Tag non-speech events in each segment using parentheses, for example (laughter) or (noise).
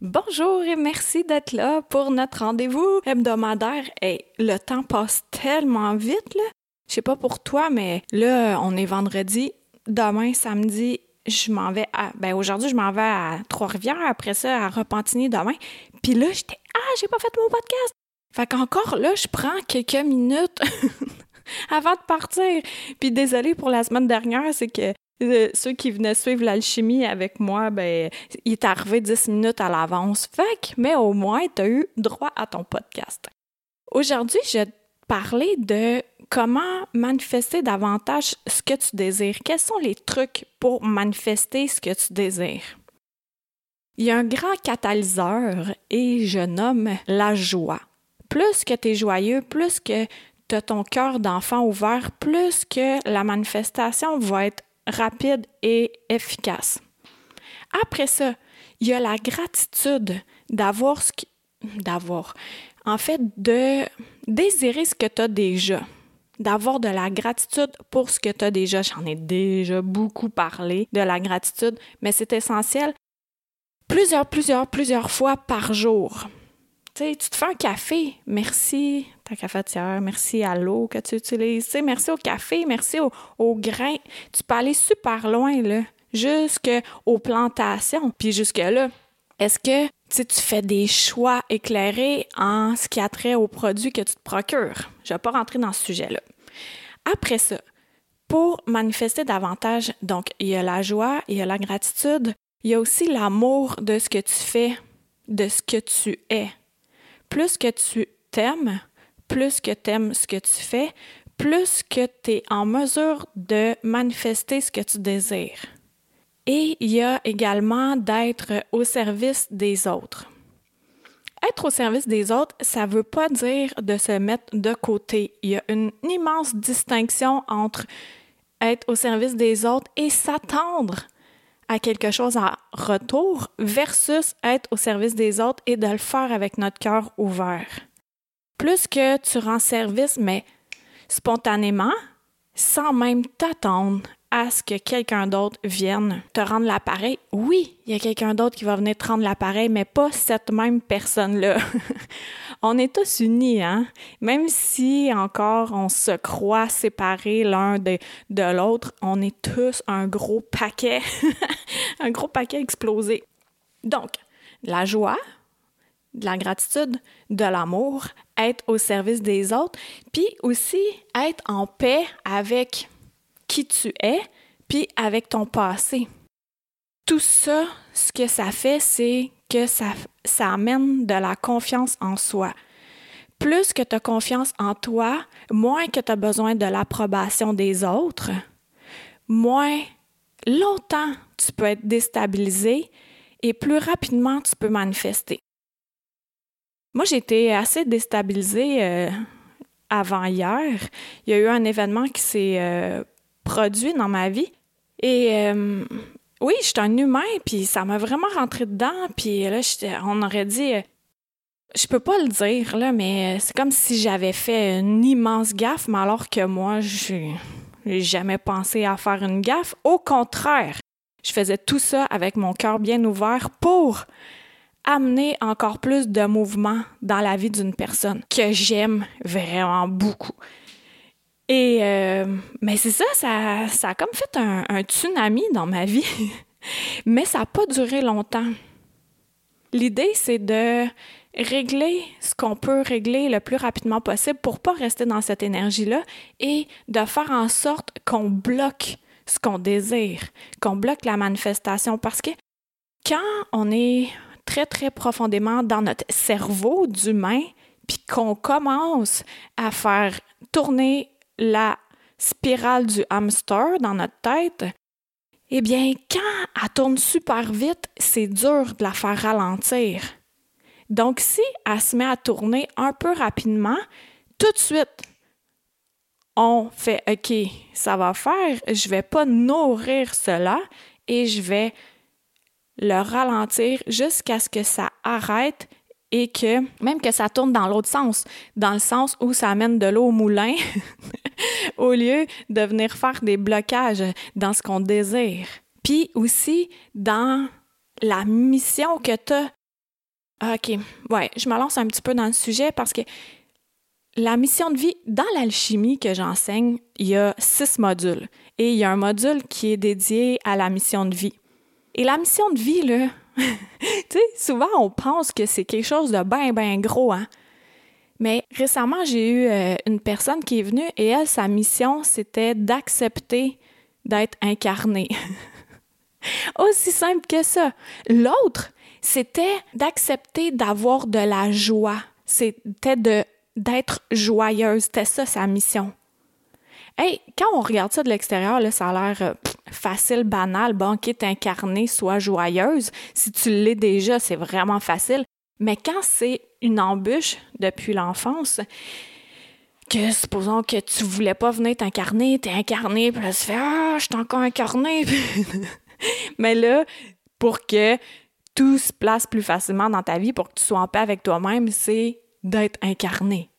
Bonjour et merci d'être là pour notre rendez-vous hebdomadaire. Et le temps passe tellement vite, là. Je sais pas pour toi, mais là, on est vendredi. Demain, samedi, je m'en vais à. Ben, aujourd'hui, je m'en vais à Trois-Rivières. Après ça, à Repentigny demain. Puis là, j'étais. Ah, j'ai pas fait mon podcast! Fait qu'encore là, je prends quelques minutes (laughs) avant de partir. Puis désolé pour la semaine dernière, c'est que euh, ceux qui venaient suivre l'alchimie avec moi, ben, il est arrivé 10 minutes à l'avance. Fait mais au moins, tu as eu droit à ton podcast. Aujourd'hui, je vais te parler de comment manifester davantage ce que tu désires. Quels sont les trucs pour manifester ce que tu désires? Il y a un grand catalyseur et je nomme la joie. Plus que tu es joyeux, plus que tu as ton cœur d'enfant ouvert, plus que la manifestation va être rapide et efficace. Après ça, il y a la gratitude d'avoir ce qui... d'avoir. En fait, de désirer ce que tu as déjà. D'avoir de la gratitude pour ce que tu as déjà. J'en ai déjà beaucoup parlé de la gratitude, mais c'est essentiel plusieurs, plusieurs, plusieurs fois par jour. Tu sais, tu te fais un café, merci ta cafetière, merci à l'eau que tu utilises, merci au café, merci au, au grain. Tu peux aller super loin, là, jusqu'aux plantations, puis jusque-là. Est-ce que tu fais des choix éclairés en ce qui a trait aux produits que tu te procures? Je ne vais pas rentrer dans ce sujet-là. Après ça, pour manifester davantage, donc il y a la joie, il y a la gratitude, il y a aussi l'amour de ce que tu fais, de ce que tu es plus que tu t'aimes, plus que tu aimes ce que tu fais, plus que tu es en mesure de manifester ce que tu désires. Et il y a également d'être au service des autres. Être au service des autres, ça ne veut pas dire de se mettre de côté. Il y a une immense distinction entre être au service des autres et s'attendre à quelque chose en retour versus être au service des autres et de le faire avec notre cœur ouvert. Plus que tu rends service, mais spontanément, sans même t'attendre à ce que quelqu'un d'autre vienne te rendre l'appareil. Oui, il y a quelqu'un d'autre qui va venir te rendre l'appareil, mais pas cette même personne-là. (laughs) on est tous unis, hein? Même si encore on se croit séparés l'un de, de l'autre, on est tous un gros paquet, (laughs) un gros paquet explosé. Donc, la joie, de la gratitude, de l'amour, être au service des autres, puis aussi être en paix avec qui tu es, puis avec ton passé. Tout ça, ce que ça fait, c'est que ça, ça amène de la confiance en soi. Plus que tu as confiance en toi, moins que tu as besoin de l'approbation des autres, moins longtemps tu peux être déstabilisé et plus rapidement tu peux manifester. Moi, été assez déstabilisée euh, avant hier. Il y a eu un événement qui s'est euh, produit dans ma vie. Et euh, oui, je suis un humain, puis ça m'a vraiment rentré dedans. Puis là, on aurait dit, je peux pas le dire, là, mais c'est comme si j'avais fait une immense gaffe, mais alors que moi, j'ai jamais pensé à faire une gaffe. Au contraire, je faisais tout ça avec mon cœur bien ouvert pour amener encore plus de mouvement dans la vie d'une personne que j'aime vraiment beaucoup. Et euh, mais c'est ça, ça, ça a comme fait un, tsunami dans ma vie. (laughs) mais ça n'a pas duré longtemps. L'idée, c'est de régler ce qu'on peut régler le plus rapidement possible pour pas rester dans cette énergie-là et de faire en sorte qu'on bloque ce qu'on désire, qu'on bloque la manifestation. Parce que quand on est très, très profondément dans notre cerveau d'humain, puis qu'on commence à faire tourner la spirale du hamster dans notre tête, eh bien, quand elle tourne super vite, c'est dur de la faire ralentir. Donc, si elle se met à tourner un peu rapidement, tout de suite, on fait OK, ça va faire, je vais pas nourrir cela et je vais le ralentir jusqu'à ce que ça arrête et que même que ça tourne dans l'autre sens, dans le sens où ça amène de l'eau au moulin (laughs) au lieu de venir faire des blocages dans ce qu'on désire. Puis aussi dans la mission que tu as. Ah, OK, ouais, je me lance un petit peu dans le sujet parce que la mission de vie, dans l'alchimie que j'enseigne, il y a six modules. Et il y a un module qui est dédié à la mission de vie. Et la mission de vie, là, (laughs) tu sais, souvent on pense que c'est quelque chose de bien, bien gros, hein. Mais récemment, j'ai eu euh, une personne qui est venue et elle, sa mission, c'était d'accepter d'être incarnée. (laughs) Aussi simple que ça. L'autre, c'était d'accepter d'avoir de la joie. C'était d'être joyeuse. C'était ça sa mission. Hey, quand on regarde ça de l'extérieur, ça a l'air euh, facile, banal. Bon, ok, incarné, soit joyeuse. Si tu l'es déjà, c'est vraiment facile. Mais quand c'est une embûche depuis l'enfance, que supposons que tu voulais pas venir t'incarner, t'es incarné, puis là tu fais Ah, je suis encore incarné. (laughs) Mais là, pour que tout se place plus facilement dans ta vie, pour que tu sois en paix avec toi-même, c'est d'être incarné.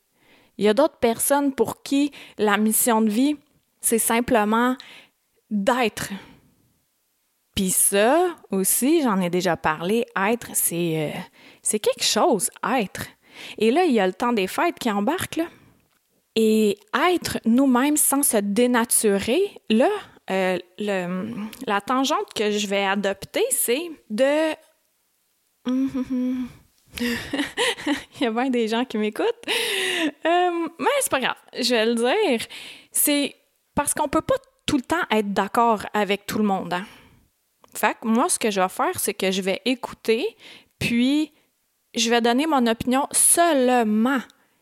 Il y a d'autres personnes pour qui la mission de vie, c'est simplement d'être. Puis ça aussi, j'en ai déjà parlé, être, c'est, euh, c'est quelque chose, être. Et là, il y a le temps des fêtes qui embarque, là. Et être nous-mêmes sans se dénaturer, là, euh, la tangente que je vais adopter, c'est de... (laughs) Il y a bien des gens qui m'écoutent. Euh, mais c'est pas grave, je vais le dire. C'est parce qu'on peut pas tout le temps être d'accord avec tout le monde. Hein? Fait moi, ce que je vais faire, c'est que je vais écouter, puis je vais donner mon opinion seulement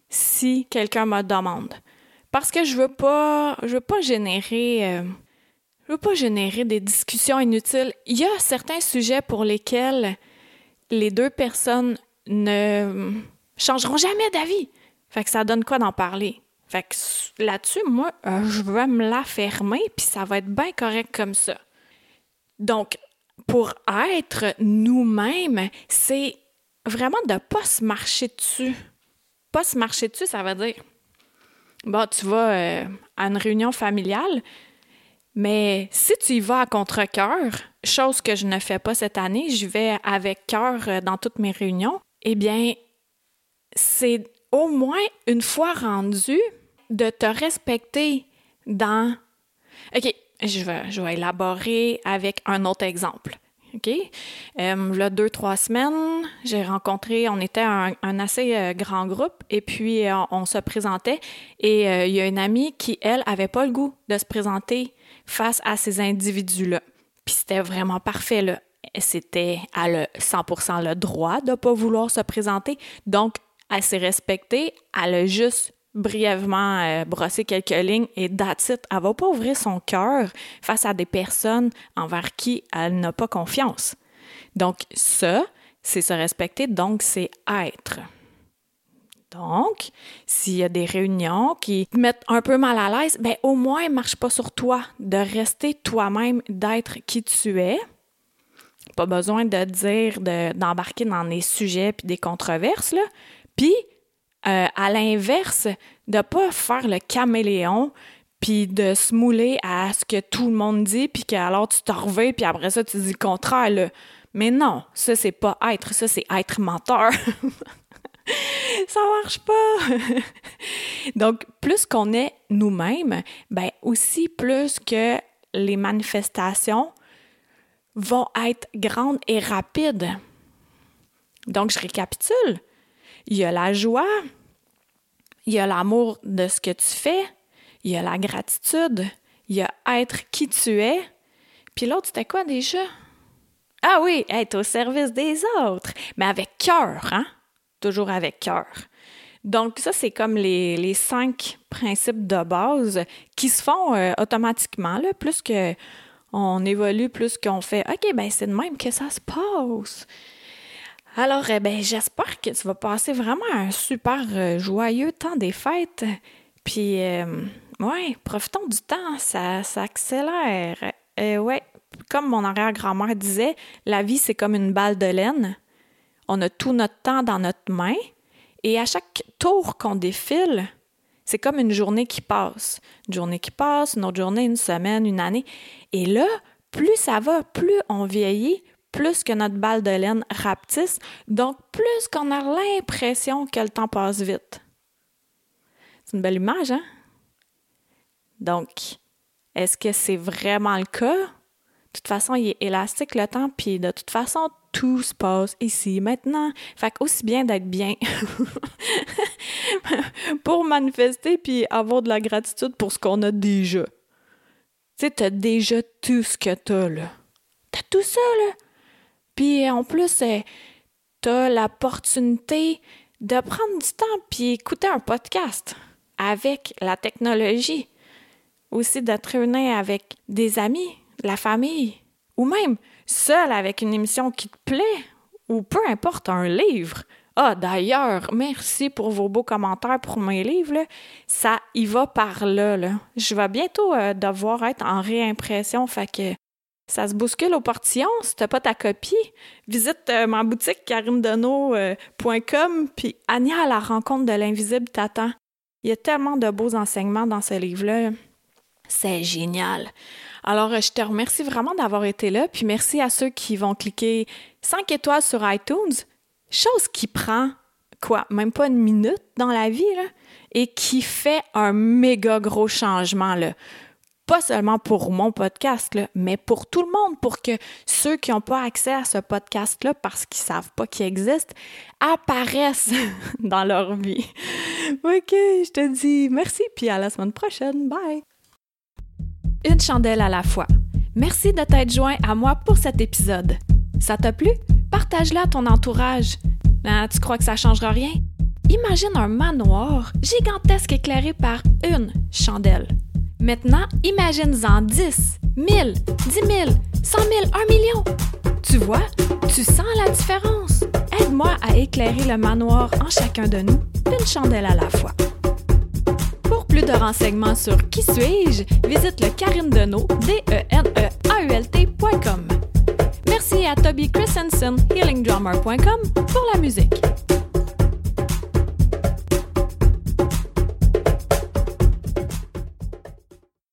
si quelqu'un me demande. Parce que je veux veux pas générer, euh, veux pas générer des discussions inutiles. Il y a certains sujets pour lesquels les deux personnes ne changeront jamais d'avis. Fait que ça donne quoi d'en parler? Fait que là-dessus, moi, euh, je vais me la fermer, puis ça va être bien correct comme ça. Donc, pour être nous-mêmes, c'est vraiment de ne pas se marcher dessus. Pas se marcher dessus, ça veut dire, bon, tu vas euh, à une réunion familiale, mais si tu y vas à contre-cœur, chose que je ne fais pas cette année, je vais avec cœur euh, dans toutes mes réunions, eh bien, c'est au moins une fois rendu de te respecter dans... OK, je vais, je vais élaborer avec un autre exemple. OK? Euh, là, deux, trois semaines, j'ai rencontré, on était un, assez euh, grand groupe et puis euh, on se présentait et il y a une amie qui, elle, avait pas le goût de se présenter face à ces individus-là. Puis c'était vraiment parfait, là. C'était, à le 100% le droit de pas vouloir se présenter. Donc, elle s'est respectée, elle a juste brièvement euh, brossé quelques lignes et that's it. Elle va pas ouvrir son cœur face à des personnes envers qui elle n'a pas confiance. Donc, ça, c'est se respecter, donc c'est être. Donc, s'il y a des réunions qui te mettent un peu mal à l'aise, ben au moins, marche pas sur toi, de rester toi-même, d'être qui tu es. Pas besoin de dire, d'embarquer dans des sujets puis des controverses, là. Puis, euh, à l'inverse, de pas faire le caméléon puis de se mouler à ce que tout le monde dit, puis qu'alors tu t'en reviens, puis après ça, tu dis le contraire. Là. Mais non, ça, c'est pas être, ça, c'est être menteur. (laughs) ça marche pas. (laughs) Donc, plus qu'on est nous-mêmes, ben aussi plus que les manifestations vont être grandes et rapides. Donc, je récapitule. Il y a la joie, il y a l'amour de ce que tu fais, il y a la gratitude, il y a être qui tu es. Puis l'autre, c'était quoi déjà? Ah oui, être au service des autres, mais avec cœur, hein? Toujours avec cœur. Donc, ça, c'est comme les, cinq principes de base qui se font euh, automatiquement, là, plus que on évolue, plus qu'on fait OK, ben c'est de même que ça se passe. Alors, eh ben, j'espère que tu vas passer vraiment un super euh, joyeux temps des fêtes. Puis, euh, ouais, profitons du temps, ça, ça accélère. Euh, ouais, comme mon arrière-grand-mère disait, la vie, c'est comme une balle de laine. On a tout notre temps dans notre main. Et à chaque tour qu'on défile, c'est comme une journée qui passe. Une journée qui passe, une autre journée, une semaine, une année. Et là, plus ça va, plus on vieillit, plus que notre balle de laine rapetisse, donc plus qu'on a l'impression que le temps passe vite. C'est une belle image, hein? Donc, est-ce que c'est vraiment le cas? De toute façon, il est élastique le temps, puis de toute façon, tout se passe ici, maintenant. Fait aussi bien d'être bien (laughs) pour manifester puis avoir de la gratitude pour ce qu'on a déjà. Tu sais, t'as déjà tout ce que t'as, là. T'as tout ça, là. Puis en plus, euh, t'as l'opportunité de prendre du temps puis écouter un podcast avec la technologie. Aussi de te réunir avec des amis, la famille, ou même seul avec une émission qui te plaît, ou peu importe, un livre. Ah, d'ailleurs, merci pour vos beaux commentaires pour mes livres. Ça y va par là, là. Je vais bientôt euh, devoir être en réimpression, fait que ça se bouscule au portillon. Si t'as pas ta copie, visite euh, ma boutique karinedeno.com puis Anya à la rencontre de l'invisible t'attend. Il y a tellement de beaux enseignements dans ce livre-là. C'est génial. Alors, je te remercie vraiment d'avoir été là, puis merci à ceux qui vont cliquer 5 étoiles sur iTunes, chose qui prend, quoi, même pas une minute dans la vie, et qui fait un méga gros changement, là pas seulement pour mon podcast, là, mais pour tout le monde, pour que ceux qui n'ont pas accès à ce podcast-là parce qu'ils savent pas qu'il existe, apparaissent (laughs) dans leur vie. OK, je te dis merci, puis à la semaine prochaine. Bye! Une chandelle à la fois. Merci de t'être joint à moi pour cet épisode. Ça t'a plu? Partage-la à ton entourage. Ah, tu crois que ça changera rien? Imagine un manoir gigantesque éclairé par une chandelle. Maintenant, imagine-en 10, 1000, 10 000, 100 000, 1 million. Tu vois, tu sens la différence. Aide-moi à éclairer le manoir en chacun de nous, une chandelle à la fois. Pour plus de renseignements sur Qui suis-je, visite le Karine Deneau, d e n e a u l Merci à Toby Christensen, healingdrummer.com, pour la musique.